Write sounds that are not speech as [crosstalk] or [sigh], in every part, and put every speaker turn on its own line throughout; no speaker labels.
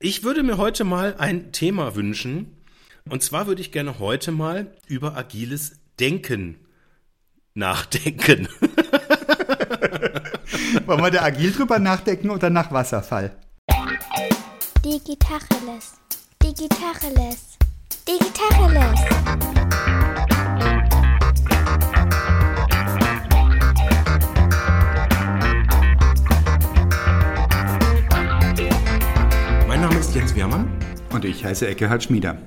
Ich würde mir heute mal ein Thema wünschen. Und zwar würde ich gerne heute mal über agiles Denken nachdenken. [laughs]
Wollen wir da agil drüber nachdenken oder nach Wasserfall?
Digitacheles. Digitacheles. Digitacheles.
Ist Jens Wehrmann.
Und ich heiße Eckehard Schmieder.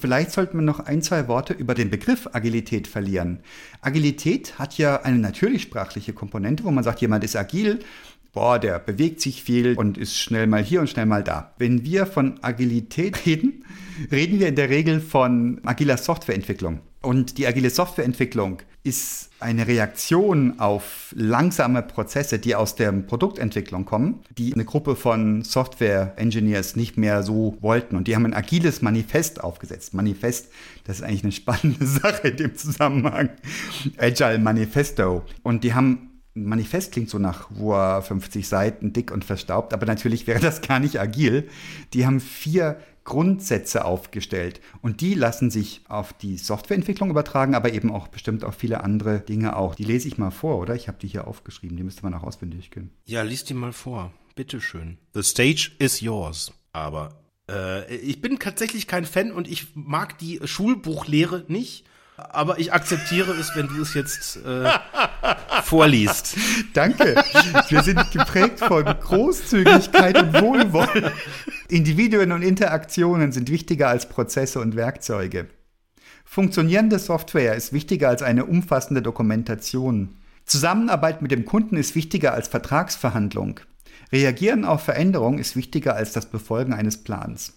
Vielleicht sollten wir noch ein, zwei Worte über den Begriff Agilität verlieren. Agilität hat ja eine natürlichsprachliche Komponente, wo man sagt, jemand ist agil, boah, der bewegt sich viel und ist schnell mal hier und schnell mal da. Wenn wir von Agilität reden, reden wir in der Regel von agiler Softwareentwicklung. Und die agile Softwareentwicklung ist eine Reaktion auf langsame Prozesse, die aus der Produktentwicklung kommen, die eine Gruppe von Software-Engineers nicht mehr so wollten. Und die haben ein agiles Manifest aufgesetzt. Manifest, das ist eigentlich eine spannende [laughs] Sache in dem Zusammenhang. Agile Manifesto. Und die haben Manifest klingt so nach wow, 50 Seiten, dick und verstaubt, aber natürlich wäre das gar nicht agil. Die haben vier Grundsätze aufgestellt und die lassen sich auf die Softwareentwicklung übertragen, aber eben auch bestimmt auf viele andere Dinge auch. Die lese ich mal vor, oder? Ich habe die hier aufgeschrieben, die müsste man auch auswendig können.
Ja, lies die mal vor. Bitteschön. The stage is yours. Aber äh, ich bin tatsächlich kein Fan und ich mag die Schulbuchlehre nicht aber ich akzeptiere es, wenn du es jetzt äh, [laughs] vorliest.
Danke. Wir sind geprägt von Großzügigkeit und Wohlwollen. Individuen und Interaktionen sind wichtiger als Prozesse und Werkzeuge. Funktionierende Software ist wichtiger als eine umfassende Dokumentation. Zusammenarbeit mit dem Kunden ist wichtiger als Vertragsverhandlung. Reagieren auf Veränderung ist wichtiger als das Befolgen eines Plans.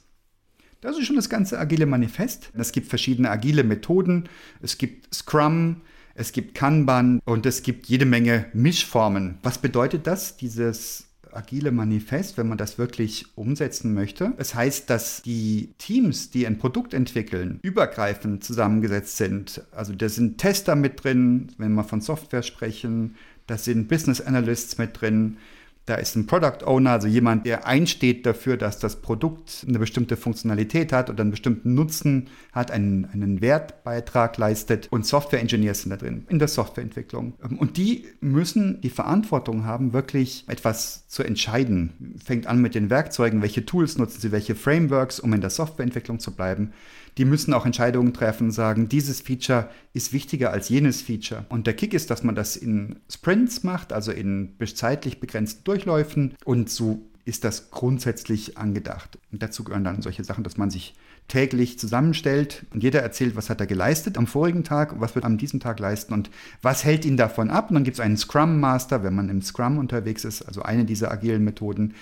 Das ist schon das ganze agile Manifest. Es gibt verschiedene agile Methoden. Es gibt Scrum, es gibt Kanban und es gibt jede Menge Mischformen. Was bedeutet das, dieses agile Manifest, wenn man das wirklich umsetzen möchte? Es heißt, dass die Teams, die ein Produkt entwickeln, übergreifend zusammengesetzt sind. Also da sind Tester mit drin, wenn wir von Software sprechen. Da sind Business Analysts mit drin. Da ist ein Product Owner, also jemand, der einsteht dafür, dass das Produkt eine bestimmte Funktionalität hat oder einen bestimmten Nutzen hat, einen, einen Wertbeitrag leistet. Und Software Engineers sind da drin in der Softwareentwicklung. Und die müssen die Verantwortung haben, wirklich etwas zu entscheiden. Fängt an mit den Werkzeugen, welche Tools nutzen sie, welche Frameworks, um in der Softwareentwicklung zu bleiben die müssen auch Entscheidungen treffen, sagen, dieses Feature ist wichtiger als jenes Feature. Und der Kick ist, dass man das in Sprints macht, also in zeitlich begrenzten Durchläufen. Und so ist das grundsätzlich angedacht. Und dazu gehören dann solche Sachen, dass man sich täglich zusammenstellt und jeder erzählt, was hat er geleistet am vorigen Tag und was wird er an diesem Tag leisten und was hält ihn davon ab. Und dann gibt es einen Scrum Master, wenn man im Scrum unterwegs ist, also eine dieser agilen Methoden,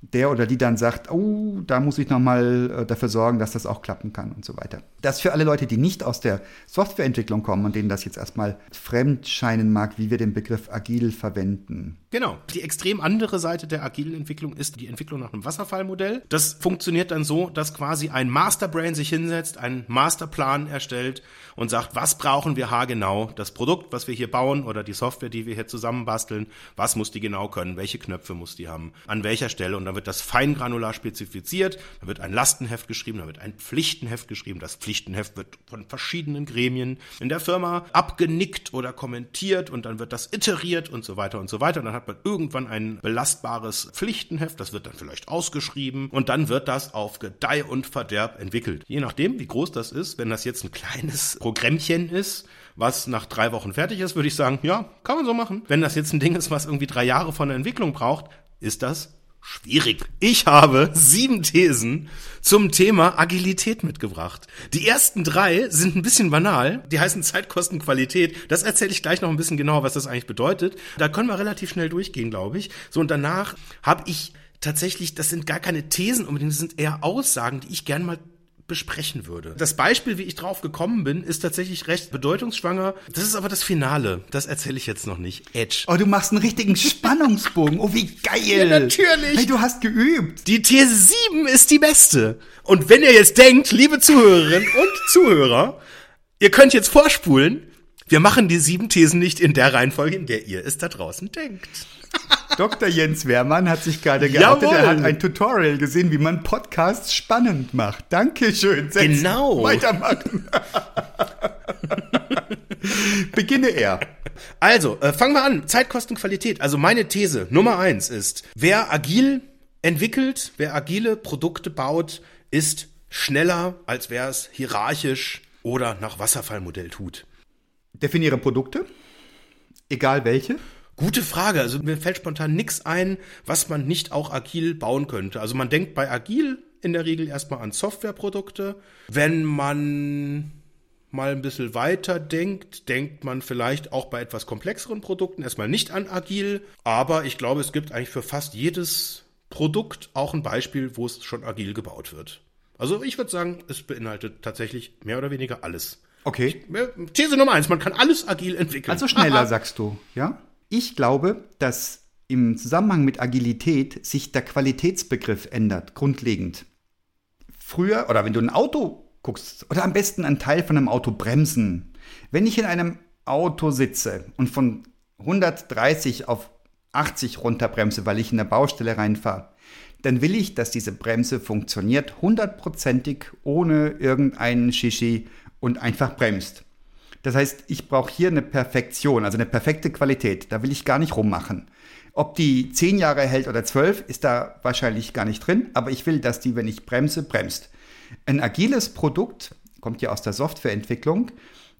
der oder die dann sagt, oh, da muss ich nochmal äh, dafür sorgen, dass das auch klappen kann und so weiter. Das für alle Leute, die nicht aus der Softwareentwicklung kommen und denen das jetzt erstmal fremd scheinen mag, wie wir den Begriff agil verwenden.
Genau. Die extrem andere Seite der agilen Entwicklung ist die Entwicklung nach einem Wasserfallmodell. Das funktioniert dann so, dass quasi ein Masterbrain sich hinsetzt, einen Masterplan erstellt und sagt, was brauchen wir haargenau? Das Produkt, was wir hier bauen oder die Software, die wir hier zusammenbasteln, was muss die genau können? Welche Knöpfe muss die haben? An welcher Stelle? Und dann wird das feingranular spezifiziert. Da wird ein Lastenheft geschrieben, da wird ein Pflichtenheft geschrieben. Das Pflichtenheft wird von verschiedenen Gremien in der Firma abgenickt oder kommentiert und dann wird das iteriert und so weiter und so weiter. Und dann hat man irgendwann ein belastbares Pflichtenheft, das wird dann vielleicht ausgeschrieben und dann wird das auf Gedeih und Verderb entwickelt. Je nachdem, wie groß das ist, wenn das jetzt ein kleines Programmchen ist, was nach drei Wochen fertig ist, würde ich sagen, ja, kann man so machen. Wenn das jetzt ein Ding ist, was irgendwie drei Jahre von der Entwicklung braucht, ist das schwierig. Ich habe sieben Thesen zum Thema Agilität mitgebracht. Die ersten drei sind ein bisschen banal. Die heißen Zeitkosten, Qualität. Das erzähle ich gleich noch ein bisschen genauer, was das eigentlich bedeutet. Da können wir relativ schnell durchgehen, glaube ich. So, und danach habe ich tatsächlich, das sind gar keine Thesen unbedingt, das sind eher Aussagen, die ich gerne mal besprechen würde. Das Beispiel, wie ich drauf gekommen bin, ist tatsächlich recht bedeutungsschwanger. Das ist aber das Finale. Das erzähle ich jetzt noch nicht. Edge.
Oh, du machst einen richtigen Spannungsbogen. Oh, wie geil. Ja,
natürlich.
Hey, du hast geübt.
Die These 7 ist die beste. Und wenn ihr jetzt denkt, liebe Zuhörerinnen und Zuhörer, ihr könnt jetzt vorspulen. Wir machen die sieben Thesen nicht in der Reihenfolge, in der ihr es da draußen denkt.
Dr. Jens Wehrmann hat sich gerade geoutet.
Jawohl.
Er hat ein Tutorial gesehen, wie man Podcasts spannend macht. Dankeschön. Setz-
Genau.
Weitermachen. [laughs] Beginne er.
Also, äh, fangen wir an. Zeitkostenqualität. Also meine These Nummer eins ist, wer agil entwickelt, wer agile Produkte baut, ist schneller, als wer es hierarchisch oder nach Wasserfallmodell tut.
Definiere Produkte. Egal welche.
Gute Frage. Also mir fällt spontan nichts ein, was man nicht auch agil bauen könnte. Also man denkt bei agil in der Regel erstmal an Softwareprodukte. Wenn man mal ein bisschen weiter denkt, denkt man vielleicht auch bei etwas komplexeren Produkten erstmal nicht an agil. Aber ich glaube, es gibt eigentlich für fast jedes Produkt auch ein Beispiel, wo es schon agil gebaut wird. Also ich würde sagen, es beinhaltet tatsächlich mehr oder weniger alles.
Okay.
These Nummer eins, man kann alles agil entwickeln.
Also schneller,
Aha. [laughs]
sagst du, ja? Ich glaube, dass im Zusammenhang mit Agilität sich der Qualitätsbegriff ändert, grundlegend. Früher, oder wenn du ein Auto guckst, oder am besten ein Teil von einem Auto bremsen. Wenn ich in einem Auto sitze und von 130 auf 80 runterbremse, weil ich in eine Baustelle reinfahre, dann will ich, dass diese Bremse funktioniert, hundertprozentig, ohne irgendeinen Shishi und einfach bremst. Das heißt, ich brauche hier eine Perfektion, also eine perfekte Qualität. Da will ich gar nicht rummachen. Ob die 10 Jahre hält oder 12, ist da wahrscheinlich gar nicht drin, aber ich will, dass die, wenn ich bremse, bremst. Ein agiles Produkt kommt ja aus der Softwareentwicklung.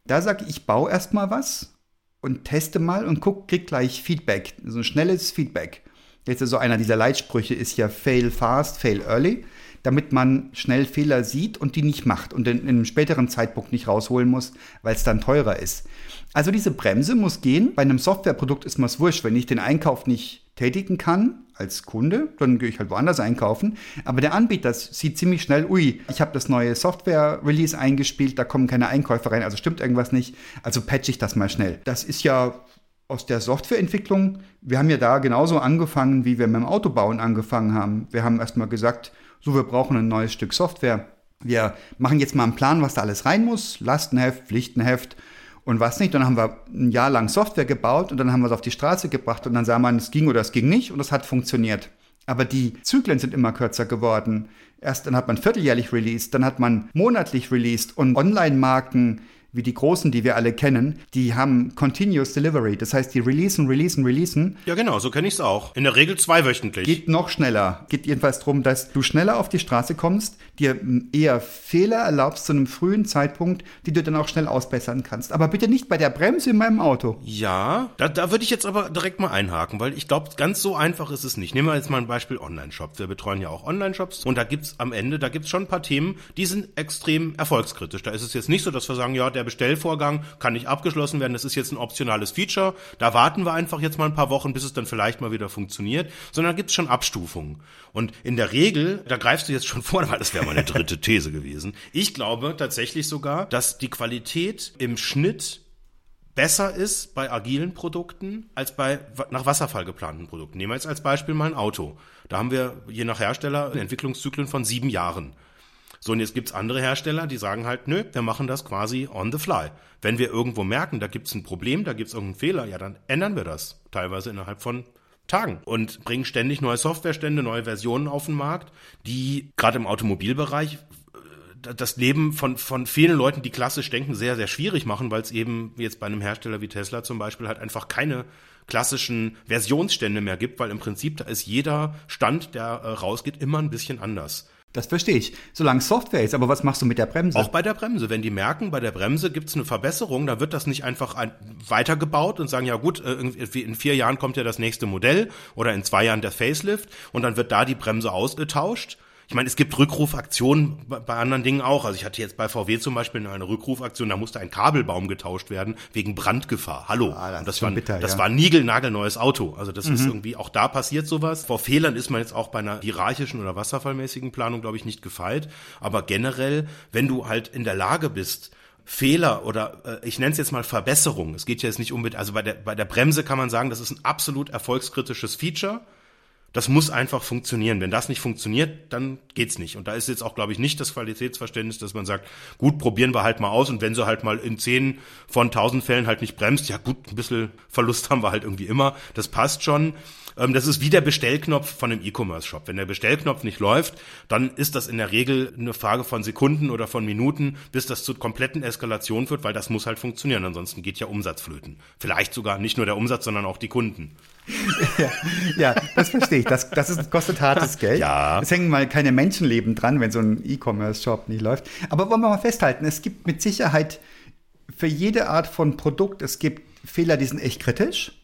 Da sage ich, ich baue erstmal was und teste mal und guck, krieg gleich Feedback, so ein schnelles Feedback. Jetzt so einer dieser Leitsprüche ist ja fail fast, fail early, damit man schnell Fehler sieht und die nicht macht und in, in einem späteren Zeitpunkt nicht rausholen muss, weil es dann teurer ist. Also diese Bremse muss gehen. Bei einem Softwareprodukt ist mir es wurscht, wenn ich den Einkauf nicht tätigen kann als Kunde, dann gehe ich halt woanders einkaufen. Aber der Anbieter sieht ziemlich schnell, ui, ich habe das neue Software-Release eingespielt, da kommen keine Einkäufer rein, also stimmt irgendwas nicht, also patche ich das mal schnell. Das ist ja aus der Softwareentwicklung, wir haben ja da genauso angefangen, wie wir mit dem Autobauen angefangen haben. Wir haben erstmal gesagt, so, wir brauchen ein neues Stück Software. Wir machen jetzt mal einen Plan, was da alles rein muss. Lastenheft, Pflichtenheft und was nicht. Dann haben wir ein Jahr lang Software gebaut und dann haben wir es auf die Straße gebracht und dann sah man, es ging oder es ging nicht und es hat funktioniert. Aber die Zyklen sind immer kürzer geworden. Erst dann hat man vierteljährlich released, dann hat man monatlich released und Online-Marken wie die großen, die wir alle kennen, die haben Continuous Delivery. Das heißt, die releasen, releasen, releasen
Ja, genau, so kenne ich es auch. In der Regel zweiwöchentlich.
geht noch schneller. Geht jedenfalls darum, dass du schneller auf die Straße kommst, dir eher Fehler erlaubst zu einem frühen Zeitpunkt, die du dann auch schnell ausbessern kannst. Aber bitte nicht bei der Bremse in meinem Auto.
Ja, da, da würde ich jetzt aber direkt mal einhaken, weil ich glaube, ganz so einfach ist es nicht. Nehmen wir jetzt mal ein Beispiel Online-Shops. Wir betreuen ja auch Online-Shops und da gibt's am Ende, da gibt's schon ein paar Themen, die sind extrem erfolgskritisch. Da ist es jetzt nicht so, dass wir sagen, ja, der Bestellvorgang kann nicht abgeschlossen werden, das ist jetzt ein optionales Feature. Da warten wir einfach jetzt mal ein paar Wochen, bis es dann vielleicht mal wieder funktioniert, sondern da gibt's schon Abstufungen. Und in der Regel, da greifst du jetzt schon [laughs] vor, weil das wäre meine dritte These gewesen. Ich glaube tatsächlich sogar, dass die Qualität im Schnitt besser ist bei agilen Produkten als bei nach Wasserfall geplanten Produkten. Nehmen wir jetzt als Beispiel mal ein Auto. Da haben wir je nach Hersteller Entwicklungszyklen von sieben Jahren. So, und jetzt gibt's andere Hersteller, die sagen halt, nö, wir machen das quasi on the fly. Wenn wir irgendwo merken, da gibt's ein Problem, da gibt's irgendeinen Fehler, ja, dann ändern wir das. Teilweise innerhalb von Tagen und bringen ständig neue Softwarestände, neue Versionen auf den Markt, die gerade im Automobilbereich äh, das Leben von, von vielen Leuten, die klassisch denken, sehr, sehr schwierig machen, weil es eben jetzt bei einem Hersteller wie Tesla zum Beispiel halt einfach keine klassischen Versionsstände mehr gibt, weil im Prinzip da ist jeder Stand, der äh, rausgeht, immer ein bisschen anders.
Das verstehe ich. Solange Software ist, aber was machst du mit der Bremse?
Auch bei der Bremse. Wenn die merken, bei der Bremse gibt's eine Verbesserung, da wird das nicht einfach ein, weitergebaut und sagen, ja gut, äh, in vier Jahren kommt ja das nächste Modell oder in zwei Jahren der Facelift und dann wird da die Bremse ausgetauscht. Ich meine, es gibt Rückrufaktionen bei, anderen Dingen auch. Also ich hatte jetzt bei VW zum Beispiel eine Rückrufaktion, da musste ein Kabelbaum getauscht werden wegen Brandgefahr. Hallo.
Ah, das
das war,
bitter,
das
ja.
war ein niegelnagelneues Auto. Also das ist irgendwie, auch da passiert sowas. Vor Fehlern ist man jetzt auch bei einer hierarchischen oder wasserfallmäßigen Planung, glaube ich, nicht gefeit. Aber generell, wenn du halt in der Lage bist, Fehler oder äh, ich nenne es jetzt mal Verbesserung. Es geht ja jetzt nicht unbedingt, also bei der, bei der Bremse kann man sagen, das ist ein absolut erfolgskritisches Feature. Das muss einfach funktionieren. Wenn das nicht funktioniert, dann geht's nicht. Und da ist jetzt auch, glaube ich, nicht das Qualitätsverständnis, dass man sagt, gut, probieren wir halt mal aus und wenn sie halt mal in zehn von tausend Fällen halt nicht bremst, ja gut, ein bisschen Verlust haben wir halt irgendwie immer. Das passt schon. Ähm, das ist wie der Bestellknopf von einem E-Commerce-Shop. Wenn der Bestellknopf nicht läuft, dann ist das in der Regel eine Frage von Sekunden oder von Minuten, bis das zu kompletten Eskalation führt, weil das muss halt funktionieren. Ansonsten geht ja Umsatz flöten. Vielleicht sogar nicht nur der Umsatz, sondern auch die Kunden.
Ja, [laughs] ja das verstehe ich. Das, das ist, kostet hartes [laughs] Geld.
Ja.
Es hängen mal keine Menschenleben dran, wenn so ein E-Commerce-Shop nicht läuft. Aber wollen wir mal festhalten, es gibt mit Sicherheit für jede Art von Produkt, es gibt Fehler, die sind echt kritisch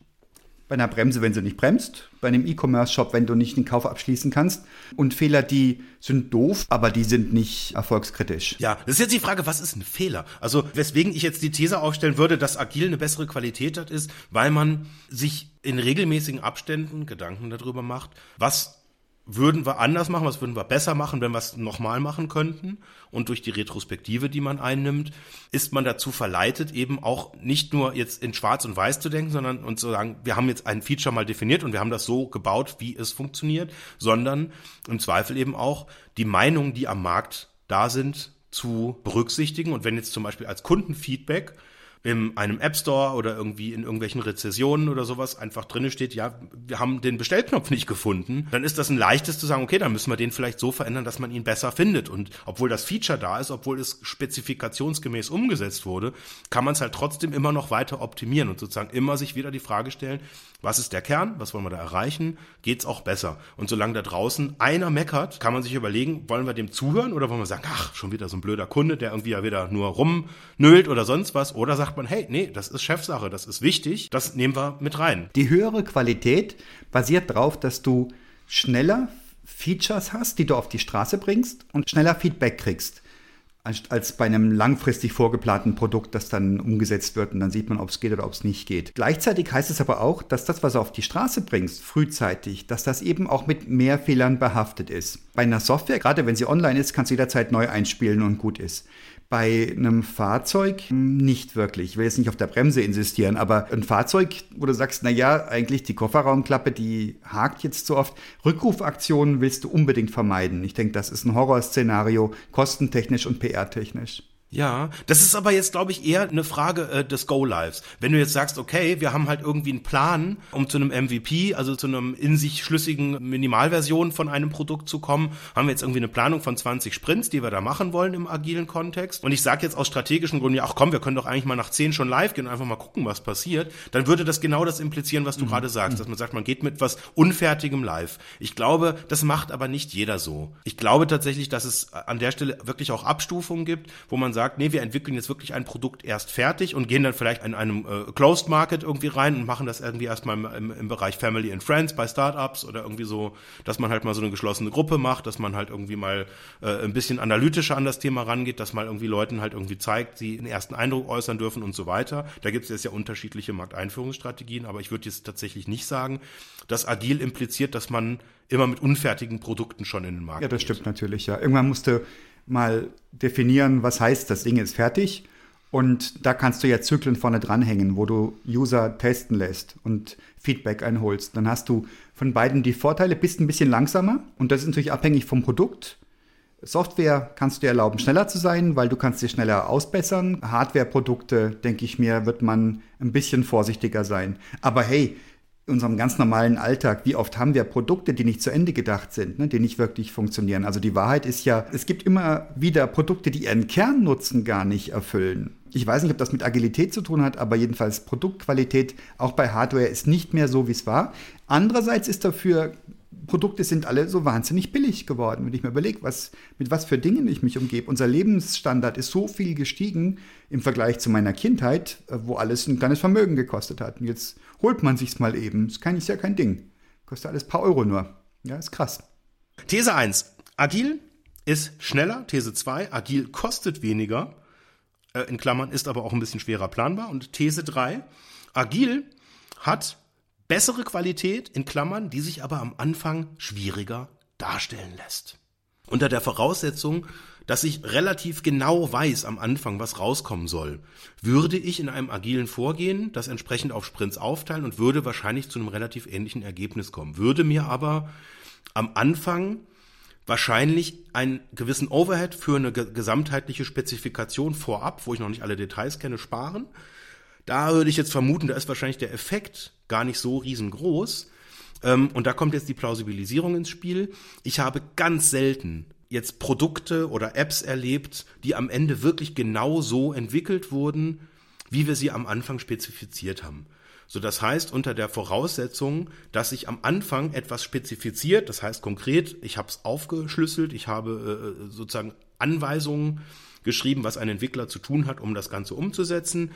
bei einer Bremse, wenn sie nicht bremst, bei einem E-Commerce-Shop, wenn du nicht den Kauf abschließen kannst. Und Fehler, die sind doof, aber die sind nicht erfolgskritisch.
Ja, das ist jetzt die Frage, was ist ein Fehler? Also, weswegen ich jetzt die These aufstellen würde, dass agil eine bessere Qualität hat, ist, weil man sich in regelmäßigen Abständen Gedanken darüber macht, was würden wir anders machen, was würden wir besser machen, wenn wir es nochmal machen könnten. Und durch die Retrospektive, die man einnimmt, ist man dazu verleitet, eben auch nicht nur jetzt in Schwarz und Weiß zu denken, sondern und zu sagen, wir haben jetzt ein Feature mal definiert und wir haben das so gebaut, wie es funktioniert, sondern im Zweifel eben auch die Meinungen, die am Markt da sind, zu berücksichtigen. Und wenn jetzt zum Beispiel als Kundenfeedback in einem App Store oder irgendwie in irgendwelchen Rezessionen oder sowas einfach drinne steht, ja, wir haben den Bestellknopf nicht gefunden, dann ist das ein leichtes zu sagen, okay, dann müssen wir den vielleicht so verändern, dass man ihn besser findet. Und obwohl das Feature da ist, obwohl es spezifikationsgemäß umgesetzt wurde, kann man es halt trotzdem immer noch weiter optimieren und sozusagen immer sich wieder die Frage stellen, was ist der Kern, was wollen wir da erreichen, geht's auch besser. Und solange da draußen einer meckert, kann man sich überlegen, wollen wir dem zuhören oder wollen wir sagen, ach, schon wieder so ein blöder Kunde, der irgendwie ja wieder nur rumnölt oder sonst was, oder sagt sagt man, hey, nee, das ist Chefsache, das ist wichtig, das nehmen wir mit rein.
Die höhere Qualität basiert darauf, dass du schneller Features hast, die du auf die Straße bringst und schneller Feedback kriegst als bei einem langfristig vorgeplanten Produkt, das dann umgesetzt wird und dann sieht man, ob es geht oder ob es nicht geht. Gleichzeitig heißt es aber auch, dass das, was du auf die Straße bringst, frühzeitig, dass das eben auch mit mehr Fehlern behaftet ist. Bei einer Software, gerade wenn sie online ist, kannst du jederzeit neu einspielen und gut ist. Bei einem Fahrzeug nicht wirklich. Ich will jetzt nicht auf der Bremse insistieren, aber ein Fahrzeug, wo du sagst, na ja, eigentlich die Kofferraumklappe, die hakt jetzt so oft. Rückrufaktionen willst du unbedingt vermeiden. Ich denke, das ist ein Horrorszenario, kostentechnisch und PR-technisch.
Ja, das ist aber jetzt, glaube ich, eher eine Frage äh, des Go-Lives. Wenn du jetzt sagst, okay, wir haben halt irgendwie einen Plan, um zu einem MVP, also zu einem in sich schlüssigen Minimalversion von einem Produkt zu kommen, haben wir jetzt irgendwie eine Planung von 20 Sprints, die wir da machen wollen im agilen Kontext. Und ich sage jetzt aus strategischen Gründen, ja, ach komm, wir können doch eigentlich mal nach 10 schon live gehen und einfach mal gucken, was passiert. Dann würde das genau das implizieren, was du mhm. gerade sagst, dass man sagt, man geht mit was Unfertigem live. Ich glaube, das macht aber nicht jeder so. Ich glaube tatsächlich, dass es an der Stelle wirklich auch Abstufungen gibt, wo man sagt, sagt, nee, wir entwickeln jetzt wirklich ein Produkt erst fertig und gehen dann vielleicht in einem äh, Closed Market irgendwie rein und machen das irgendwie erstmal im, im, im Bereich Family and Friends bei Startups oder irgendwie so, dass man halt mal so eine geschlossene Gruppe macht, dass man halt irgendwie mal äh, ein bisschen analytischer an das Thema rangeht, dass mal irgendwie Leuten halt irgendwie zeigt, sie einen ersten Eindruck äußern dürfen und so weiter. Da gibt es jetzt ja unterschiedliche Markteinführungsstrategien, aber ich würde jetzt tatsächlich nicht sagen, dass agil impliziert, dass man immer mit unfertigen Produkten schon in den Markt
Ja, das geht. stimmt natürlich, ja. Irgendwann musste mal definieren, was heißt, das Ding ist fertig. Und da kannst du ja Zyklen vorne dranhängen, wo du User testen lässt und Feedback einholst. Dann hast du von beiden die Vorteile, bist ein bisschen langsamer und das ist natürlich abhängig vom Produkt. Software kannst du dir erlauben, schneller zu sein, weil du kannst sie schneller ausbessern. Hardware-Produkte, denke ich mir, wird man ein bisschen vorsichtiger sein. Aber hey, unserem ganz normalen Alltag, wie oft haben wir Produkte, die nicht zu Ende gedacht sind, ne, die nicht wirklich funktionieren. Also die Wahrheit ist ja, es gibt immer wieder Produkte, die ihren Kernnutzen gar nicht erfüllen. Ich weiß nicht, ob das mit Agilität zu tun hat, aber jedenfalls Produktqualität auch bei Hardware ist nicht mehr so, wie es war. Andererseits ist dafür Produkte sind alle so wahnsinnig billig geworden. Wenn ich mir überlege, was, mit was für Dingen ich mich umgebe. Unser Lebensstandard ist so viel gestiegen im Vergleich zu meiner Kindheit, äh, wo alles ein kleines Vermögen gekostet hat. Und jetzt holt man sich's mal eben. Das ist ja kein Ding. Kostet alles ein paar Euro nur. Ja, ist krass.
These 1. Agil ist schneller. These 2. Agil kostet weniger. Äh, in Klammern ist aber auch ein bisschen schwerer planbar. Und These 3. Agil hat bessere Qualität in Klammern, die sich aber am Anfang schwieriger darstellen lässt. unter der Voraussetzung, dass ich relativ genau weiß am Anfang, was rauskommen soll, würde ich in einem agilen Vorgehen das entsprechend auf Sprints aufteilen und würde wahrscheinlich zu einem relativ ähnlichen Ergebnis kommen. Würde mir aber am Anfang wahrscheinlich einen gewissen Overhead für eine gesamtheitliche Spezifikation vorab, wo ich noch nicht alle Details kenne, sparen. Da würde ich jetzt vermuten, da ist wahrscheinlich der Effekt gar nicht so riesengroß. Ähm, und da kommt jetzt die Plausibilisierung ins Spiel. Ich habe ganz selten jetzt Produkte oder Apps erlebt, die am Ende wirklich genau so entwickelt wurden, wie wir sie am Anfang spezifiziert haben. So, das heißt, unter der Voraussetzung, dass sich am Anfang etwas spezifiziert, das heißt konkret, ich habe es aufgeschlüsselt, ich habe äh, sozusagen Anweisungen geschrieben, was ein Entwickler zu tun hat, um das Ganze umzusetzen.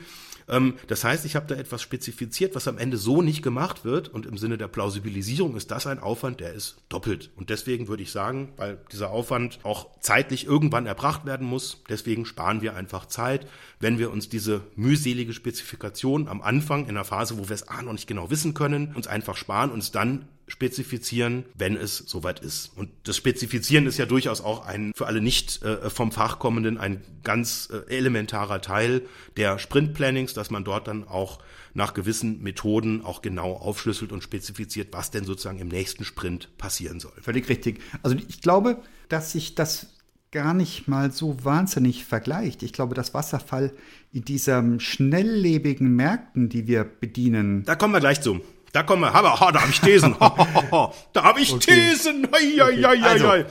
Ähm, das heißt, ich habe da etwas spezifiziert, was am Ende so nicht gemacht wird. Und im Sinne der Plausibilisierung ist das ein Aufwand, der ist doppelt. Und deswegen würde ich sagen, weil dieser Aufwand auch zeitlich irgendwann erbracht werden muss, deswegen sparen wir einfach Zeit, wenn wir uns diese mühselige Spezifikation am Anfang in einer Phase, wo wir es A noch nicht genau wissen können, uns einfach sparen, uns dann spezifizieren, wenn es soweit ist. Und das Spezifizieren ist ja durchaus auch ein für alle nicht äh, vom Fach kommenden ein ganz äh, elementarer Teil der Sprintplannings, dass man dort dann auch nach gewissen Methoden auch genau aufschlüsselt und spezifiziert, was denn sozusagen im nächsten Sprint passieren soll.
Völlig richtig. Also ich glaube, dass sich das gar nicht mal so wahnsinnig vergleicht. Ich glaube, das Wasserfall in diesen schnelllebigen Märkten, die wir bedienen.
Da kommen wir gleich zu. Da kommen wir, aber, [laughs] oh, da habe ich Thesen. da habe ich okay. Thesen. Hei, hei, hei, also,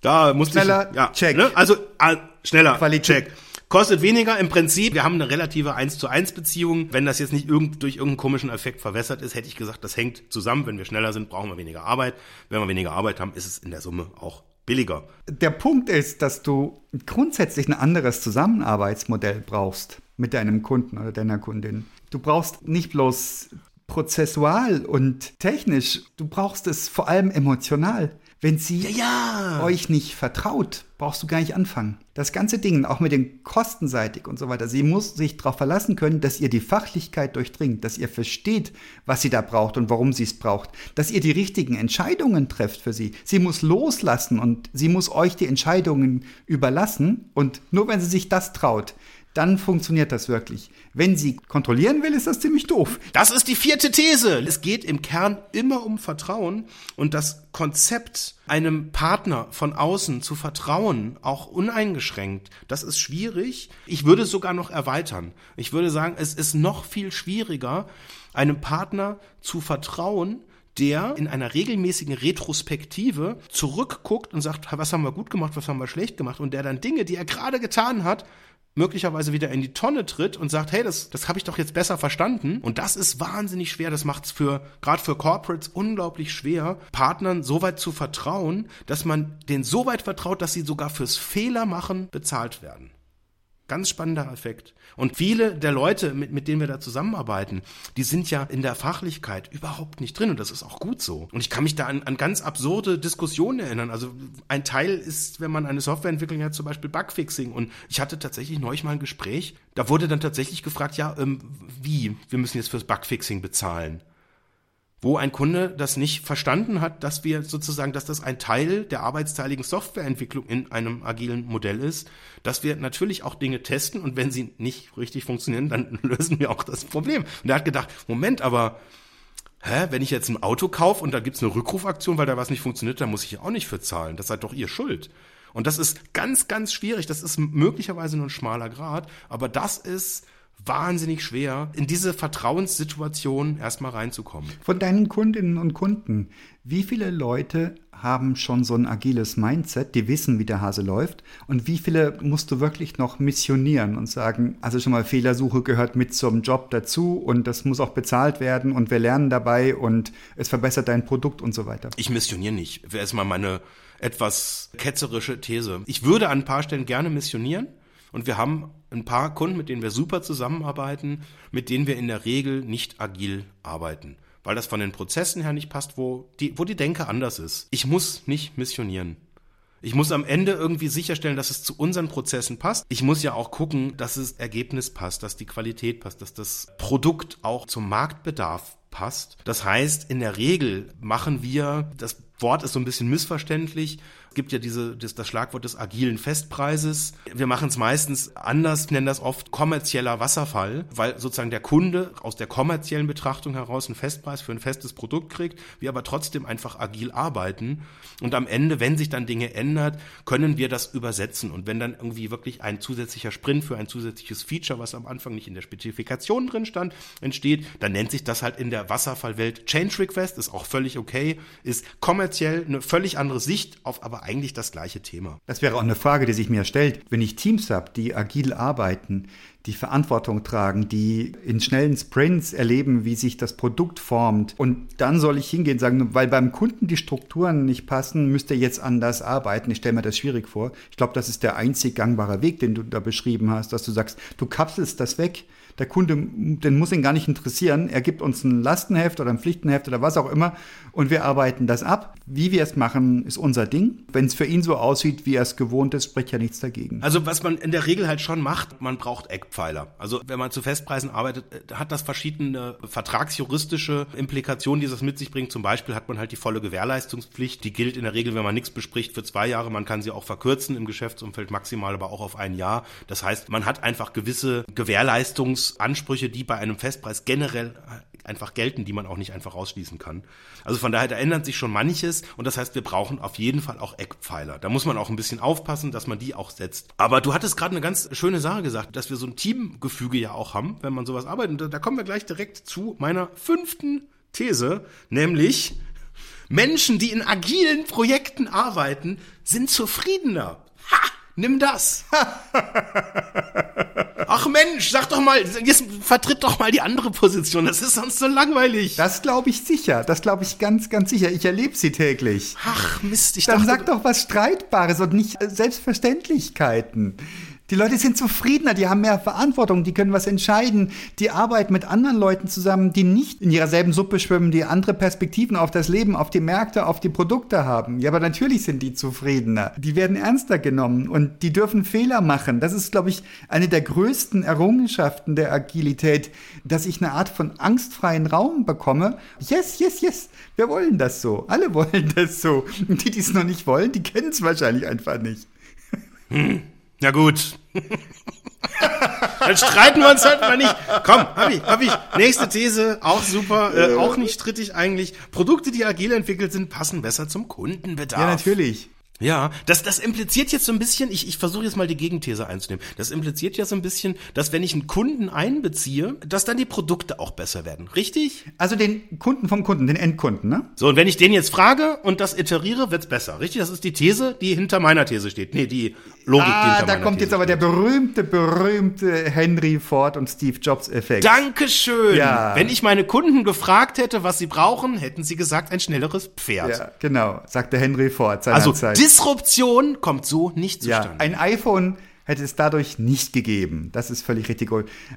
da musste
schneller
ich, ja,
Check.
Ne? Also äh, schneller
Qualität.
Check. Kostet weniger im Prinzip. Wir haben eine relative 1 zu 1 Beziehung. Wenn das jetzt nicht irgend, durch irgendeinen komischen Effekt verwässert ist, hätte ich gesagt, das hängt zusammen. Wenn wir schneller sind, brauchen wir weniger Arbeit. Wenn wir weniger Arbeit haben, ist es in der Summe auch billiger.
Der Punkt ist, dass du grundsätzlich ein anderes Zusammenarbeitsmodell brauchst mit deinem Kunden oder deiner Kundin. Du brauchst nicht bloß prozessual und technisch, du brauchst es vor allem emotional. Wenn sie
ja, ja.
euch nicht vertraut, brauchst du gar nicht anfangen. Das ganze Ding, auch mit den kostenseitig und so weiter, sie muss sich darauf verlassen können, dass ihr die Fachlichkeit durchdringt, dass ihr versteht, was sie da braucht und warum sie es braucht, dass ihr die richtigen Entscheidungen trefft für sie. Sie muss loslassen und sie muss euch die Entscheidungen überlassen und nur wenn sie sich das traut, dann funktioniert das wirklich. Wenn sie kontrollieren will, ist das ziemlich doof.
Das ist die vierte These. Es geht im Kern immer um Vertrauen und das Konzept, einem Partner von außen zu vertrauen, auch uneingeschränkt, das ist schwierig. Ich würde es sogar noch erweitern. Ich würde sagen, es ist noch viel schwieriger, einem Partner zu vertrauen, der in einer regelmäßigen Retrospektive zurückguckt und sagt, was haben wir gut gemacht, was haben wir schlecht gemacht und der dann Dinge, die er gerade getan hat, möglicherweise wieder in die Tonne tritt und sagt, hey, das, das habe ich doch jetzt besser verstanden. Und das ist wahnsinnig schwer. Das macht es für, gerade für Corporates unglaublich schwer, Partnern so weit zu vertrauen, dass man denen so weit vertraut, dass sie sogar fürs Fehler machen bezahlt werden. Ganz spannender Effekt. Und viele der Leute, mit, mit denen wir da zusammenarbeiten, die sind ja in der Fachlichkeit überhaupt nicht drin und das ist auch gut so. Und ich kann mich da an, an ganz absurde Diskussionen erinnern. Also ein Teil ist, wenn man eine Software entwickelt hat, zum Beispiel Bugfixing. Und ich hatte tatsächlich neulich mal ein Gespräch, da wurde dann tatsächlich gefragt, ja, ähm, wie? Wir müssen jetzt fürs Bugfixing bezahlen wo ein Kunde das nicht verstanden hat, dass wir sozusagen, dass das ein Teil der arbeitsteiligen Softwareentwicklung in einem agilen Modell ist, dass wir natürlich auch Dinge testen und wenn sie nicht richtig funktionieren, dann [laughs] lösen wir auch das Problem. Und er hat gedacht, Moment, aber hä, wenn ich jetzt ein Auto kaufe und da gibt's eine Rückrufaktion, weil da was nicht funktioniert, dann muss ich auch nicht für zahlen. Das seid doch ihr Schuld. Und das ist ganz, ganz schwierig. Das ist möglicherweise nur ein schmaler Grad, aber das ist wahnsinnig schwer, in diese Vertrauenssituation erstmal reinzukommen.
Von deinen Kundinnen und Kunden, wie viele Leute haben schon so ein agiles Mindset, die wissen, wie der Hase läuft? Und wie viele musst du wirklich noch missionieren und sagen, also schon mal Fehlersuche gehört mit zum Job dazu und das muss auch bezahlt werden und wir lernen dabei und es verbessert dein Produkt und so weiter?
Ich missioniere nicht. Wäre erstmal meine etwas ketzerische These. Ich würde an ein paar Stellen gerne missionieren. Und wir haben ein paar Kunden, mit denen wir super zusammenarbeiten, mit denen wir in der Regel nicht agil arbeiten, weil das von den Prozessen her nicht passt, wo die, wo die Denke anders ist. Ich muss nicht missionieren. Ich muss am Ende irgendwie sicherstellen, dass es zu unseren Prozessen passt. Ich muss ja auch gucken, dass das Ergebnis passt, dass die Qualität passt, dass das Produkt auch zum Marktbedarf passt. Das heißt, in der Regel machen wir das Wort ist so ein bisschen missverständlich. Es gibt ja diese, das, das Schlagwort des agilen Festpreises. Wir machen es meistens anders, nennen das oft kommerzieller Wasserfall, weil sozusagen der Kunde aus der kommerziellen Betrachtung heraus einen Festpreis für ein festes Produkt kriegt, wir aber trotzdem einfach agil arbeiten. Und am Ende, wenn sich dann Dinge ändert, können wir das übersetzen. Und wenn dann irgendwie wirklich ein zusätzlicher Sprint für ein zusätzliches Feature, was am Anfang nicht in der Spezifikation drin stand, entsteht, dann nennt sich das halt in der Wasserfallwelt Change Request, ist auch völlig okay, ist kommerziell eine völlig andere Sicht auf aber eigentlich das gleiche Thema.
Das wäre auch eine Frage, die sich mir stellt. Wenn ich Teams habe, die agil arbeiten, die Verantwortung tragen, die in schnellen Sprints erleben, wie sich das Produkt formt. Und dann soll ich hingehen und sagen, weil beim Kunden die Strukturen nicht passen, müsst ihr jetzt anders arbeiten. Ich stelle mir das schwierig vor. Ich glaube, das ist der einzig gangbare Weg, den du da beschrieben hast, dass du sagst, du kapselst das weg der Kunde, den muss ihn gar nicht interessieren. Er gibt uns ein Lastenheft oder ein Pflichtenheft oder was auch immer und wir arbeiten das ab. Wie wir es machen, ist unser Ding. Wenn es für ihn so aussieht, wie er es gewohnt ist, spricht ja nichts dagegen.
Also was man in der Regel halt schon macht, man braucht Eckpfeiler. Also wenn man zu Festpreisen arbeitet, äh, hat das verschiedene vertragsjuristische Implikationen, die das mit sich bringt. Zum Beispiel hat man halt die volle Gewährleistungspflicht. Die gilt in der Regel, wenn man nichts bespricht, für zwei Jahre. Man kann sie auch verkürzen im Geschäftsumfeld maximal, aber auch auf ein Jahr. Das heißt, man hat einfach gewisse Gewährleistungs Ansprüche, die bei einem Festpreis generell einfach gelten, die man auch nicht einfach ausschließen kann. Also von daher, da ändert sich schon manches und das heißt, wir brauchen auf jeden Fall auch Eckpfeiler. Da muss man auch ein bisschen aufpassen, dass man die auch setzt. Aber du hattest gerade eine ganz schöne Sache gesagt, dass wir so ein Teamgefüge ja auch haben, wenn man sowas arbeitet. Und da kommen wir gleich direkt zu meiner fünften These, nämlich Menschen, die in agilen Projekten arbeiten, sind zufriedener. Ha! Nimm das. [laughs] Ach Mensch, sag doch mal, jetzt vertritt doch mal die andere Position. Das ist sonst so langweilig.
Das glaube ich sicher. Das glaube ich ganz, ganz sicher. Ich erlebe sie täglich.
Ach Mist, ich
Dann
dachte,
sag doch was Streitbares und nicht äh, Selbstverständlichkeiten. Die Leute sind zufriedener, die haben mehr Verantwortung, die können was entscheiden, die arbeiten mit anderen Leuten zusammen, die nicht in ihrer selben Suppe schwimmen, die andere Perspektiven auf das Leben, auf die Märkte, auf die Produkte haben. Ja, aber natürlich sind die zufriedener. Die werden ernster genommen und die dürfen Fehler machen. Das ist, glaube ich, eine der größten Errungenschaften der Agilität, dass ich eine Art von angstfreien Raum bekomme. Yes, yes, yes, wir wollen das so. Alle [laughs] wollen das so. Und die, die es noch nicht wollen, die kennen es wahrscheinlich einfach nicht.
Hm. Ja gut. Dann streiten wir uns halt mal nicht. Komm, hab ich, hab ich. Nächste These, auch super, äh, auch nicht strittig eigentlich. Produkte, die agil entwickelt sind, passen besser zum Kundenbedarf.
Ja, natürlich.
Ja, das, das impliziert jetzt so ein bisschen, ich, ich versuche jetzt mal die Gegenthese einzunehmen. Das impliziert ja so ein bisschen, dass wenn ich einen Kunden einbeziehe, dass dann die Produkte auch besser werden. Richtig?
Also den Kunden vom Kunden, den Endkunden, ne?
So, und wenn ich den jetzt frage und das iteriere, wird's besser. Richtig? Das ist die These, die hinter meiner These steht. Nee, die Logik,
ah,
die hinter
da
meiner
kommt
These
jetzt aber der
steht.
berühmte, berühmte Henry Ford und Steve Jobs Effekt.
Dankeschön.
Ja.
Wenn ich meine Kunden gefragt hätte, was sie brauchen, hätten sie gesagt, ein schnelleres Pferd.
Ja, genau, sagte Henry Ford
Also
seinerzeit.
Disruption kommt so nicht
ja,
zustande.
ein iPhone hätte es dadurch nicht gegeben. Das ist völlig richtig.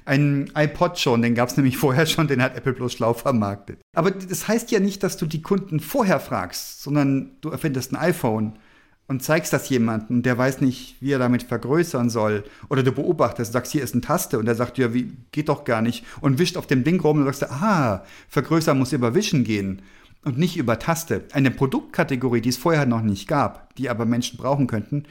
Ein iPod schon, den gab es nämlich [laughs] vorher schon, den hat Apple bloß schlau vermarktet. Aber das heißt ja nicht, dass du die Kunden vorher fragst, sondern du erfindest ein iPhone und zeigst das jemandem, der weiß nicht, wie er damit vergrößern soll. Oder du beobachtest, sagst, hier ist eine Taste und der sagt dir, wie, geht doch gar nicht. Und wischt auf dem Ding rum und sagst, ah, vergrößern muss über Wischen gehen und nicht über Taste. Eine Produktkategorie, die es vorher noch nicht gab, die aber Menschen brauchen könnten,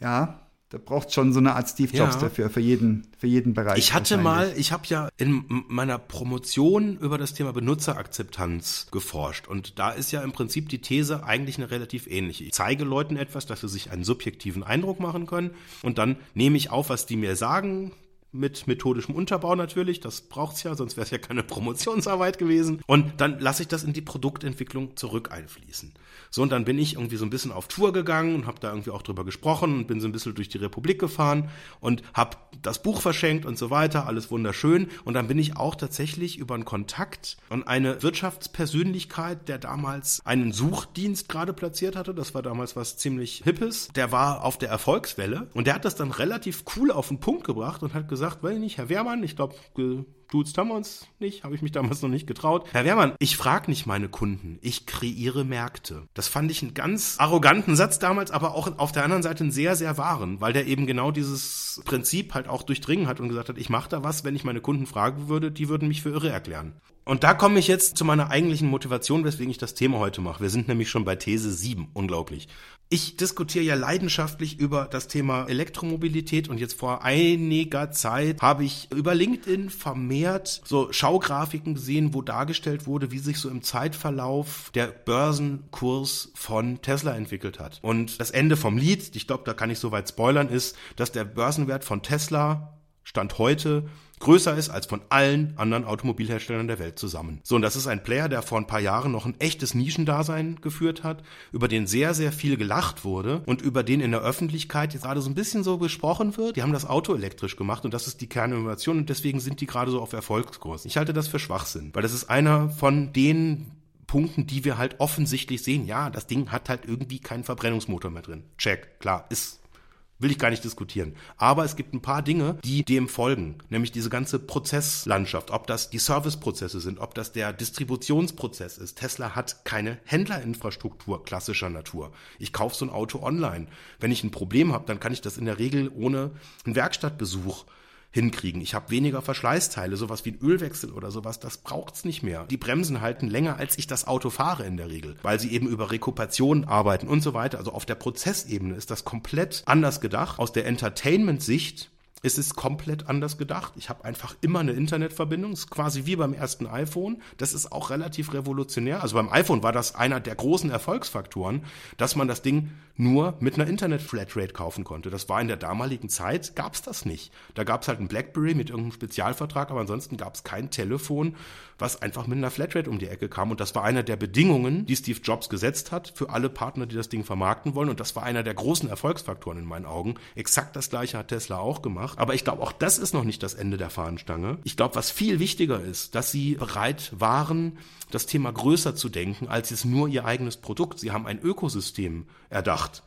ja, da braucht schon so eine Art Steve Jobs
Ja.
dafür, für jeden, für jeden Bereich.
Ich hatte mal, ich habe ja in meiner Promotion über das Thema Benutzerakzeptanz geforscht und da ist ja im Prinzip die These eigentlich eine relativ ähnliche. Ich zeige Leuten etwas, dass sie sich einen subjektiven Eindruck machen können und dann nehme ich auf, was die mir sagen, mit methodischem Unterbau natürlich, das braucht's ja, sonst wäre es ja keine [laughs] Promotionsarbeit gewesen. Und dann lasse ich das in die Produktentwicklung zurück einfließen. So, und dann bin ich irgendwie so ein bisschen auf Tour gegangen und habe da irgendwie auch drüber gesprochen und bin so ein bisschen durch die Republik gefahren und habe das Buch verschenkt und so weiter, alles wunderschön. Und dann bin ich auch tatsächlich über einen Kontakt an eine Wirtschaftspersönlichkeit, der damals einen Suchdienst gerade platziert hatte, das war damals was ziemlich Hippes, der war auf der Erfolgswelle und der hat das dann relativ cool auf den Punkt gebracht und hat gesagt, weiß ich nicht, Herr Wehrmann, ich glaube, Tut's haben wir uns nicht, habe ich mich damals noch nicht getraut. Herr Wehrmann, ich frage nicht meine Kunden, ich kreiere Märkte. Das fand ich einen ganz arroganten Satz damals, aber auch auf der anderen Seite einen sehr, sehr wahren, weil der eben genau dieses Prinzip halt auch durchdringen hat und gesagt hat, ich mache da was, wenn ich meine Kunden fragen würde, die würden mich für irre erklären. Und da komme ich jetzt zu meiner eigentlichen Motivation, weswegen ich das Thema heute mache. Wir sind nämlich schon bei These 7. Unglaublich. Ich diskutiere ja leidenschaftlich über das Thema Elektromobilität und jetzt vor einiger Zeit habe ich über LinkedIn vermehrt so Schaugrafiken gesehen, wo dargestellt wurde, wie sich so im Zeitverlauf der Börsenkurs von Tesla entwickelt hat. Und das Ende vom Lied, ich glaube, da kann ich soweit spoilern, ist, dass der Börsenwert von Tesla Stand heute größer ist als von allen anderen Automobilherstellern der Welt zusammen. So, und das ist ein Player, der vor ein paar Jahren noch ein echtes Nischendasein geführt hat, über den sehr, sehr viel gelacht wurde und über den in der Öffentlichkeit jetzt gerade so ein bisschen so gesprochen wird. Die haben das Auto elektrisch gemacht und das ist die Kerninnovation und deswegen sind die gerade so auf Erfolgskurs. Ich halte das für Schwachsinn, weil das ist einer von den Punkten, die wir halt offensichtlich sehen. Ja, das Ding hat halt irgendwie keinen Verbrennungsmotor mehr drin. Check, klar, ist Will ich gar nicht diskutieren. Aber es gibt ein paar Dinge, die dem folgen. Nämlich diese ganze Prozesslandschaft. Ob das die Serviceprozesse sind, ob das der Distributionsprozess ist. Tesla hat keine Händlerinfrastruktur klassischer Natur. Ich kaufe so ein Auto online. Wenn ich ein Problem habe, dann kann ich das in der Regel ohne einen Werkstattbesuch hinkriegen. Ich habe weniger Verschleißteile, sowas wie ein Ölwechsel oder sowas, das braucht's nicht mehr. Die Bremsen halten länger, als ich das Auto fahre in der Regel, weil sie eben über Rekuperation arbeiten und so weiter. Also auf der Prozessebene ist das komplett anders gedacht. Aus der Entertainment-Sicht es ist komplett anders gedacht. Ich habe einfach immer eine Internetverbindung. ist quasi wie beim ersten iPhone. Das ist auch relativ revolutionär. Also beim iPhone war das einer der großen Erfolgsfaktoren, dass man das Ding nur mit einer Internet-Flatrate kaufen konnte. Das war in der damaligen Zeit, gab es das nicht. Da gab es halt ein BlackBerry mit irgendeinem Spezialvertrag, aber ansonsten gab es kein Telefon, was einfach mit einer Flatrate um die Ecke kam. Und das war einer der Bedingungen, die Steve Jobs gesetzt hat für alle Partner, die das Ding vermarkten wollen. Und das war einer der großen Erfolgsfaktoren in meinen Augen. Exakt das gleiche hat Tesla auch gemacht. Aber ich glaube, auch das ist noch nicht das Ende der Fahnenstange. Ich glaube, was viel wichtiger ist, dass sie bereit waren, das Thema größer zu denken, als jetzt nur ihr eigenes Produkt. Sie haben ein Ökosystem erdacht.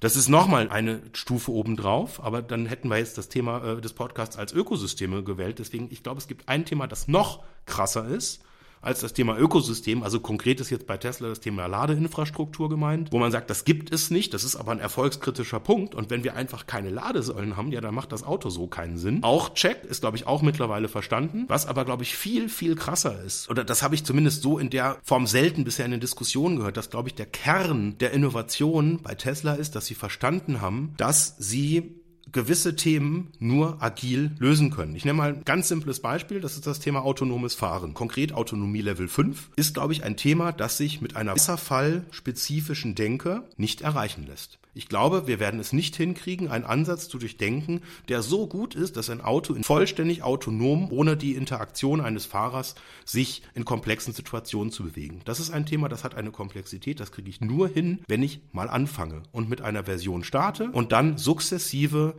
Das ist nochmal eine Stufe obendrauf, aber dann hätten wir jetzt das Thema äh, des Podcasts als Ökosysteme gewählt. Deswegen, ich glaube, es gibt ein Thema, das noch krasser ist als das Thema Ökosystem. Also konkret ist jetzt bei Tesla das Thema Ladeinfrastruktur gemeint, wo man sagt, das gibt es nicht, das ist aber ein erfolgskritischer Punkt. Und wenn wir einfach keine Ladesäulen haben, ja, dann macht das Auto so keinen Sinn. Auch Check ist, glaube ich, auch mittlerweile verstanden. Was aber, glaube ich, viel, viel krasser ist, oder das habe ich zumindest so in der Form selten bisher in den Diskussionen gehört, dass, glaube ich, der Kern der Innovation bei Tesla ist, dass sie verstanden haben, dass sie gewisse Themen nur agil lösen können. Ich nehme mal ein ganz simples Beispiel, das ist das Thema autonomes Fahren. Konkret Autonomie Level 5 ist, glaube ich, ein Thema, das sich mit einer wasserfallspezifischen Denke nicht erreichen lässt. Ich glaube, wir werden es nicht hinkriegen, einen Ansatz zu durchdenken, der so gut ist, dass ein Auto vollständig autonom, ohne die Interaktion eines Fahrers, sich in komplexen Situationen zu bewegen. Das ist ein Thema, das hat eine Komplexität, das kriege ich nur hin, wenn ich mal anfange und mit einer Version starte und dann sukzessive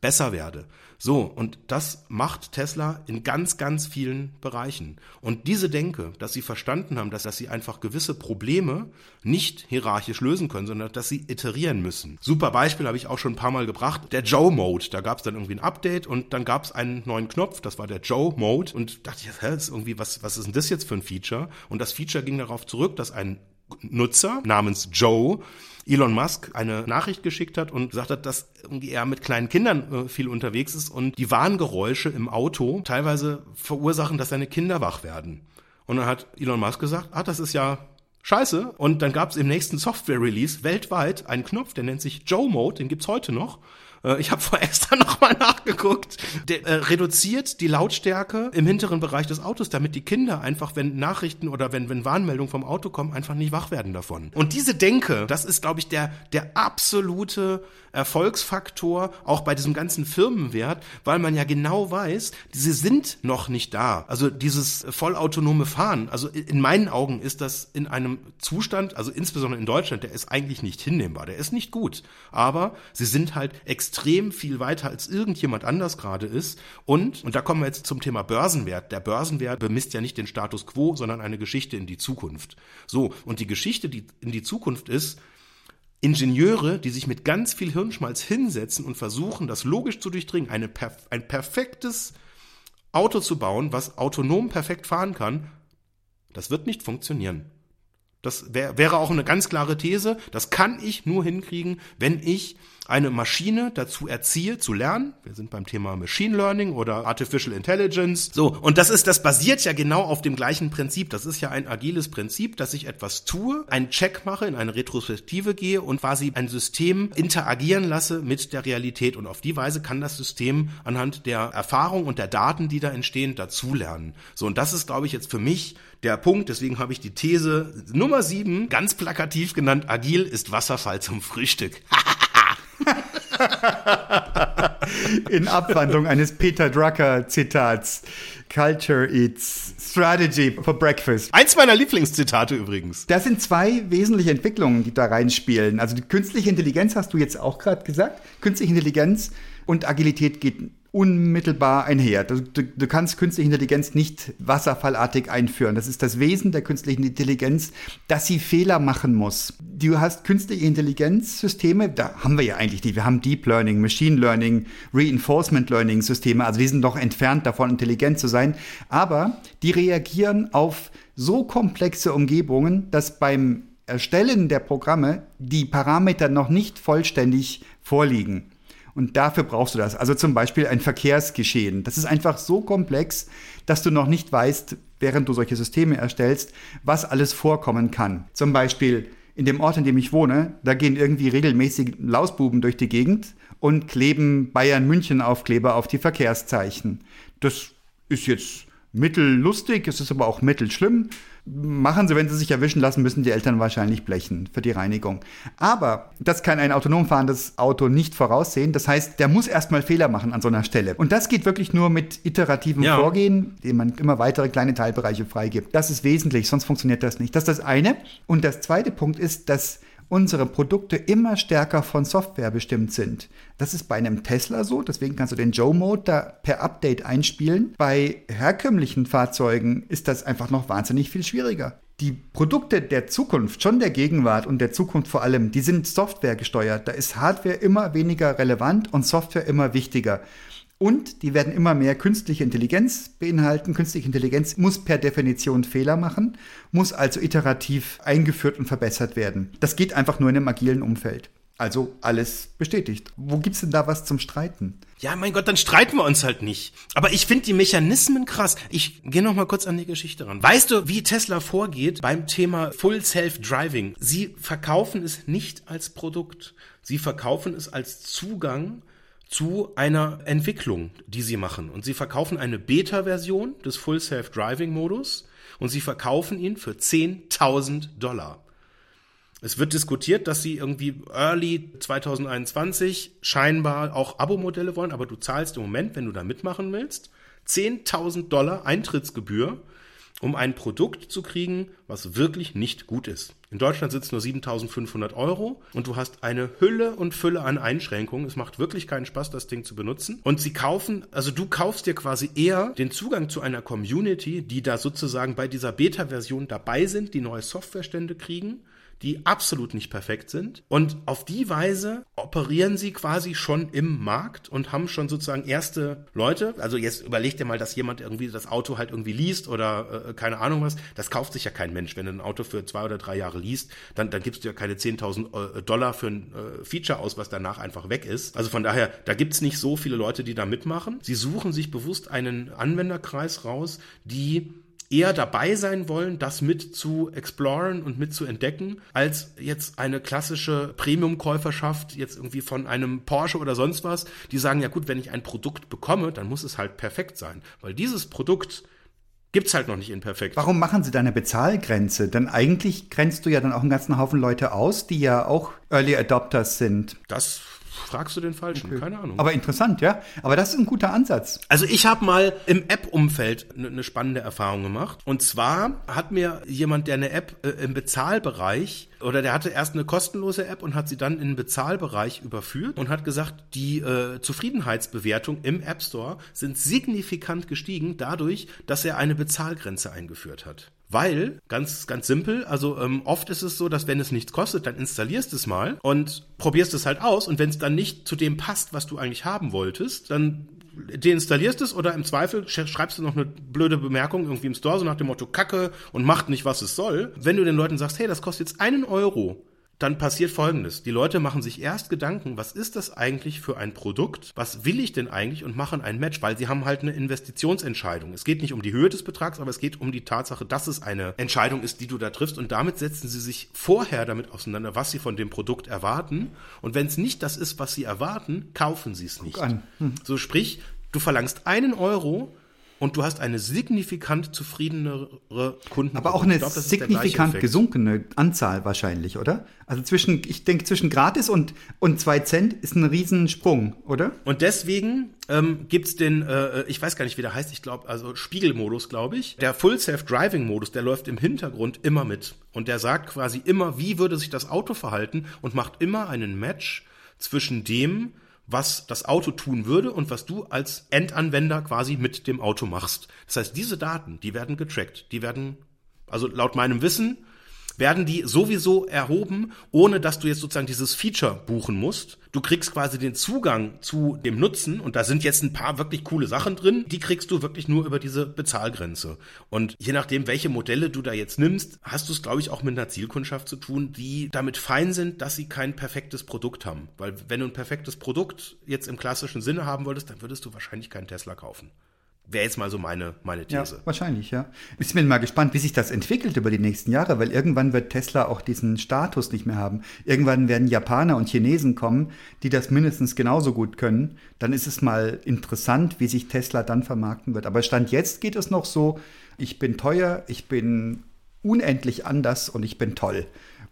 besser werde. So, und das macht Tesla in ganz, ganz vielen Bereichen. Und diese Denke, dass sie verstanden haben, dass, dass sie einfach gewisse Probleme nicht hierarchisch lösen können, sondern dass sie iterieren müssen. Super Beispiel habe ich auch schon ein paar Mal gebracht. Der Joe-Mode. Da gab es dann irgendwie ein Update und dann gab es einen neuen Knopf, das war der Joe-Mode. Und dachte ich, hä, ist irgendwie, was, was ist denn das jetzt für ein Feature? Und das Feature ging darauf zurück, dass ein Nutzer namens Joe Elon Musk eine Nachricht geschickt hat und gesagt hat, dass er mit kleinen Kindern äh, viel unterwegs ist und die Warngeräusche im Auto teilweise verursachen, dass seine Kinder wach werden. Und dann hat Elon Musk gesagt, ah, das ist ja scheiße. Und dann gab es im nächsten Software-Release weltweit einen Knopf, der nennt sich Joe Mode, den gibt's heute noch. Äh, ich habe vor extra nochmal nachgeguckt. Der äh, reduziert die Lautstärke im hinteren Bereich des Autos, damit die Kinder einfach, wenn Nachrichten oder wenn, wenn Warnmeldungen vom Auto kommen, einfach nicht wach werden davon. Und diese Denke, das ist, glaube ich, der, der absolute Erfolgsfaktor auch bei diesem ganzen Firmenwert, weil man ja genau weiß, sie sind noch nicht da. Also dieses vollautonome Fahren, also in meinen Augen ist das in einem Zustand, also insbesondere in Deutschland, der ist eigentlich nicht hinnehmbar, der ist nicht gut. Aber sie sind halt extrem viel weiter als irgendjemand anders gerade ist. Und, und da kommen wir jetzt zum Thema Börsenwert. Der Börsenwert bemisst ja nicht den Status quo, sondern eine Geschichte in die Zukunft. So, und die Geschichte, die in die Zukunft ist, Ingenieure, die sich mit ganz viel Hirnschmalz hinsetzen und versuchen, das logisch zu durchdringen, eine, ein perfektes Auto zu bauen, was autonom perfekt fahren kann, das wird nicht funktionieren. Das wär, wäre auch eine ganz klare These. Das kann ich nur hinkriegen, wenn ich eine Maschine dazu erziehe zu lernen. Wir sind beim Thema Machine Learning oder Artificial Intelligence. So, und das ist, das basiert ja genau auf dem gleichen Prinzip. Das ist ja ein agiles Prinzip, dass ich etwas tue, einen Check mache, in eine Retrospektive gehe und quasi ein System interagieren lasse mit der Realität. Und auf die Weise kann das System anhand der Erfahrung und der Daten, die da entstehen, dazulernen. So, und das ist, glaube ich, jetzt für mich der Punkt, deswegen habe ich die These Nummer sieben ganz plakativ genannt, agil ist Wasserfall zum Frühstück. [laughs] [laughs]
In Abwandlung eines Peter Drucker Zitats. Culture eats strategy for breakfast.
Eins meiner Lieblingszitate übrigens.
Das sind zwei wesentliche Entwicklungen, die da reinspielen. Also die künstliche Intelligenz hast du jetzt auch gerade gesagt. Künstliche Intelligenz und Agilität geht unmittelbar einher. Du, du, du, kannst künstliche Intelligenz nicht wasserfallartig einführen. Das ist das Wesen der künstlichen Intelligenz, dass sie Fehler machen muss. Du hast künstliche Intelligenzsysteme, da haben wir ja eigentlich die. Wir haben Deep Learning, Machine Learning, Reinforcement Learning Systeme. Also wir sind doch entfernt davon, intelligent zu sein. Aber die reagieren auf so komplexe Umgebungen, dass beim Erstellen der Programme die Parameter noch nicht vollständig vorliegen. Und dafür brauchst du das. Also zum Beispiel ein Verkehrsgeschehen. Das ist einfach so komplex, dass du noch nicht weißt, während du solche Systeme erstellst, was alles vorkommen kann. Zum Beispiel in dem Ort, in dem ich wohne, da gehen irgendwie regelmäßig Lausbuben durch die Gegend und kleben Bayern München Aufkleber auf die Verkehrszeichen. Das ist jetzt mittellustig, es ist aber auch mittelschlimm machen sie, wenn sie sich erwischen lassen, müssen die Eltern wahrscheinlich blechen für die Reinigung. Aber das kann ein autonom fahrendes Auto nicht voraussehen. Das heißt, der muss erstmal Fehler machen an so einer Stelle. Und das geht wirklich nur mit iterativem ja. Vorgehen, indem man immer weitere kleine Teilbereiche freigibt. Das ist wesentlich, sonst funktioniert das nicht. Das ist das eine. Und das zweite Punkt ist, dass unsere Produkte immer stärker von Software bestimmt sind. Das ist bei einem Tesla so, deswegen kannst du den Joe-Mode da per Update einspielen. Bei herkömmlichen Fahrzeugen ist das einfach noch wahnsinnig viel schwieriger. Die Produkte der Zukunft, schon der Gegenwart und der Zukunft vor allem, die sind Software gesteuert. Da ist Hardware immer weniger relevant und Software immer wichtiger. Und die werden immer mehr künstliche Intelligenz beinhalten. Künstliche Intelligenz muss per Definition Fehler machen, muss also iterativ eingeführt und verbessert werden. Das geht einfach nur in einem agilen Umfeld. Also alles bestätigt. Wo gibt's denn da was zum Streiten?
Ja, mein Gott, dann streiten wir uns halt nicht. Aber ich finde die Mechanismen krass. Ich gehe noch mal kurz an die Geschichte ran. Weißt du, wie Tesla vorgeht beim Thema Full Self Driving? Sie verkaufen es nicht als Produkt. Sie verkaufen es als Zugang zu einer Entwicklung, die sie machen. Und sie verkaufen eine Beta-Version des Full Self-Driving-Modus und sie verkaufen ihn für 10.000 Dollar. Es wird diskutiert, dass sie irgendwie early 2021 scheinbar auch Abo-Modelle wollen, aber du zahlst im Moment, wenn du da mitmachen willst, 10.000 Dollar Eintrittsgebühr um ein Produkt zu kriegen, was wirklich nicht gut ist. In Deutschland es nur 7500 Euro und du hast eine Hülle und Fülle an Einschränkungen. Es macht wirklich keinen Spaß, das Ding zu benutzen. Und sie kaufen, also du kaufst dir quasi eher den Zugang zu einer Community, die da sozusagen bei dieser Beta-Version dabei sind, die neue Softwarestände kriegen die absolut nicht perfekt sind. Und auf die Weise operieren sie quasi schon im Markt und haben schon sozusagen erste Leute. Also jetzt überleg dir mal, dass jemand irgendwie das Auto halt irgendwie liest oder äh, keine Ahnung was. Das kauft sich ja kein Mensch. Wenn du ein Auto für zwei oder drei Jahre liest, dann, dann gibst du ja keine 10.000 äh, Dollar für ein äh, Feature aus, was danach einfach weg ist. Also von daher, da gibt's nicht so viele Leute, die da mitmachen. Sie suchen sich bewusst einen Anwenderkreis raus, die eher dabei sein wollen, das mit zu exploren und mit zu entdecken, als jetzt eine klassische Premium-Käuferschaft jetzt irgendwie von einem Porsche oder sonst was, die sagen, ja gut, wenn ich ein Produkt bekomme, dann muss es halt perfekt sein. Weil dieses Produkt gibt's halt noch nicht in perfekt.
Warum machen sie da eine Bezahlgrenze? Denn eigentlich grenzt du ja dann auch einen ganzen Haufen Leute aus, die ja auch Early Adopters sind.
Das fragst du den Falschen, okay. keine Ahnung.
Aber interessant, ja. Aber das ist ein guter Ansatz.
Also ich habe mal im App-Umfeld eine ne spannende Erfahrung gemacht. Und zwar hat mir jemand, der eine App äh, im Bezahlbereich oder der hatte erst eine kostenlose App und hat sie dann in den Bezahlbereich überführt und hat gesagt, die äh, Zufriedenheitsbewertung im App Store sind signifikant gestiegen dadurch, dass er eine Bezahlgrenze eingeführt hat. Weil, ganz, ganz simpel, also ähm, oft ist es so, dass wenn es nichts kostet, dann installierst es mal und probierst es halt aus und wenn es dann nicht zu dem passt, was du eigentlich haben wolltest, dann deinstallierst es oder im Zweifel sch- schreibst du noch eine blöde Bemerkung irgendwie im Store, so nach dem Motto Kacke und macht nicht, was es soll. Wenn du den Leuten sagst, hey, das kostet jetzt einen Euro, dann passiert Folgendes. Die Leute machen sich erst Gedanken, was ist das eigentlich für ein Produkt? Was will ich denn eigentlich? Und machen ein Match, weil sie haben halt eine Investitionsentscheidung. Es geht nicht um die Höhe des Betrags, aber es geht um die Tatsache, dass es eine Entscheidung ist, die du da triffst. Und damit setzen sie sich vorher damit auseinander, was sie von dem Produkt erwarten. Und wenn es nicht das ist, was sie erwarten, kaufen sie es nicht.
an.
So sprich, du verlangst einen Euro und du hast eine signifikant zufriedenere Kunden.
Aber auch eine
glaub,
signifikant gesunkene Anzahl wahrscheinlich, oder? Also zwischen, ich denke, zwischen gratis und, und zwei Cent ist ein Riesensprung, oder?
Und deswegen ähm, gibt's den, äh, ich weiß gar nicht, wie der heißt, ich glaube, also Spiegelmodus, glaube ich. Der Full Self-Driving-Modus, der läuft im Hintergrund immer mit. Und der sagt quasi immer, wie würde sich das Auto verhalten und macht immer einen Match zwischen dem, was das Auto tun würde und was du als Endanwender quasi mit dem Auto machst. Das heißt, diese Daten, die werden getrackt, die werden, also laut meinem Wissen, werden die sowieso erhoben, ohne dass du jetzt sozusagen dieses Feature buchen musst. Du kriegst quasi den Zugang zu dem Nutzen und da sind jetzt ein paar wirklich coole Sachen drin, die kriegst du wirklich nur über diese Bezahlgrenze. Und je nachdem, welche Modelle du da jetzt nimmst, hast du es, glaube ich, auch mit einer Zielkundschaft zu tun, die damit fein sind, dass sie kein perfektes Produkt haben. Weil wenn du ein perfektes Produkt jetzt im klassischen Sinne haben wolltest, dann würdest du wahrscheinlich keinen Tesla kaufen. Wäre jetzt mal so meine, meine
Ja,
These.
wahrscheinlich, ja. Ich bin mal gespannt, wie sich das entwickelt über die nächsten Jahre, weil irgendwann wird Tesla auch diesen Status nicht mehr haben. Irgendwann werden Japaner und Chinesen kommen, die das mindestens genauso gut können. Dann ist es mal interessant, wie sich Tesla dann vermarkten wird. Aber Stand jetzt geht es noch so, ich bin teuer, ich bin unendlich anders und ich bin toll.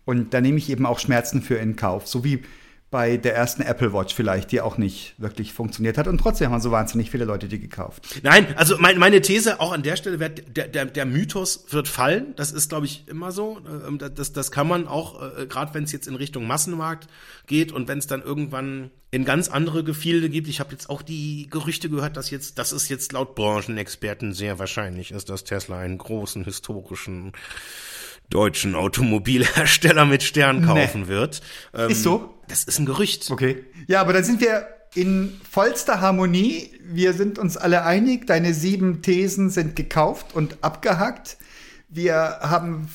Und da nehme ich eben auch Schmerzen für in Kauf. So wie bei der ersten Apple Watch vielleicht, die auch nicht wirklich funktioniert hat. Und trotzdem haben so wahnsinnig viele Leute die gekauft.
Nein, also mein, meine These auch an der Stelle wird, der, der, der Mythos wird fallen. Das ist, glaube ich, immer so. Ähm, Das, das kann man auch, äh, gerade wenn es jetzt in Richtung Massenmarkt geht und wenn es dann irgendwann in ganz andere Gefilde gibt. Ich habe jetzt auch die Gerüchte gehört, dass jetzt, das ist jetzt laut Branchenexperten sehr wahrscheinlich ist, dass Tesla einen großen historischen deutschen Automobilhersteller mit Stern kaufen wird. Ähm,
Ist so?
Das ist ein Gerücht.
Okay. Ja, aber dann sind wir in vollster Harmonie. Wir sind uns alle einig. Deine sieben Thesen sind gekauft und abgehackt. Wir haben,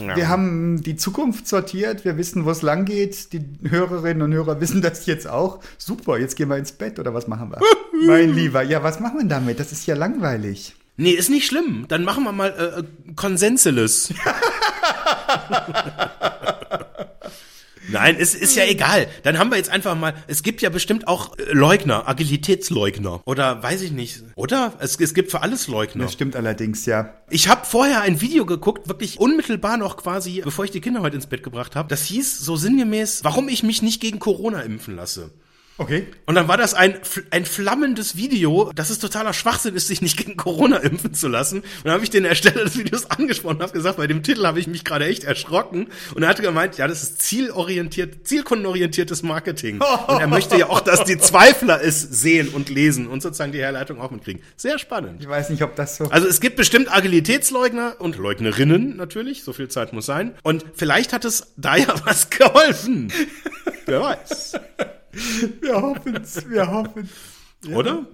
Ja.
wir haben die Zukunft sortiert. Wir wissen, wo es lang geht. Die Hörerinnen und Hörer wissen das jetzt auch. Super, jetzt gehen wir ins Bett oder was machen wir? mein Lieber, ja, was machen wir damit? Das ist ja langweilig.
Nee, ist nicht schlimm. Dann machen wir mal äh, äh, Konsensules. [laughs] Nein, es ist ja egal. Dann haben wir jetzt einfach mal, es gibt ja bestimmt auch äh, Leugner, Agilitätsleugner. Oder weiß ich nicht. Oder? Es, es gibt für alles Leugner.
Das stimmt allerdings, ja.
Ich habe vorher ein Video geguckt, wirklich unmittelbar noch quasi, bevor ich die Kinder heute ins Bett gebracht habe. Das hieß so sinngemäß, warum ich mich nicht gegen Corona impfen lasse.
Okay.
Und dann war das ein, ein flammendes Video, dass es totaler Schwachsinn ist, sich nicht gegen Corona impfen zu lassen. Und dann habe ich den Ersteller des Videos [laughs] angesprochen und habe gesagt, bei dem Titel habe ich mich gerade echt erschrocken. Und er hatte gemeint, ja, das ist zielorientiert, zielkundenorientiertes Marketing. Und er möchte ja auch, dass die Zweifler es sehen und lesen und sozusagen die Herleitung auch mitkriegen. Sehr spannend.
Ich weiß nicht, ob das so.
Also es gibt bestimmt Agilitätsleugner und Leugnerinnen natürlich, so viel Zeit muss sein. Und vielleicht hat es da ja was [laughs] geholfen. Wer weiß.
Wir hoffen's, wir hoffen's.
Oder?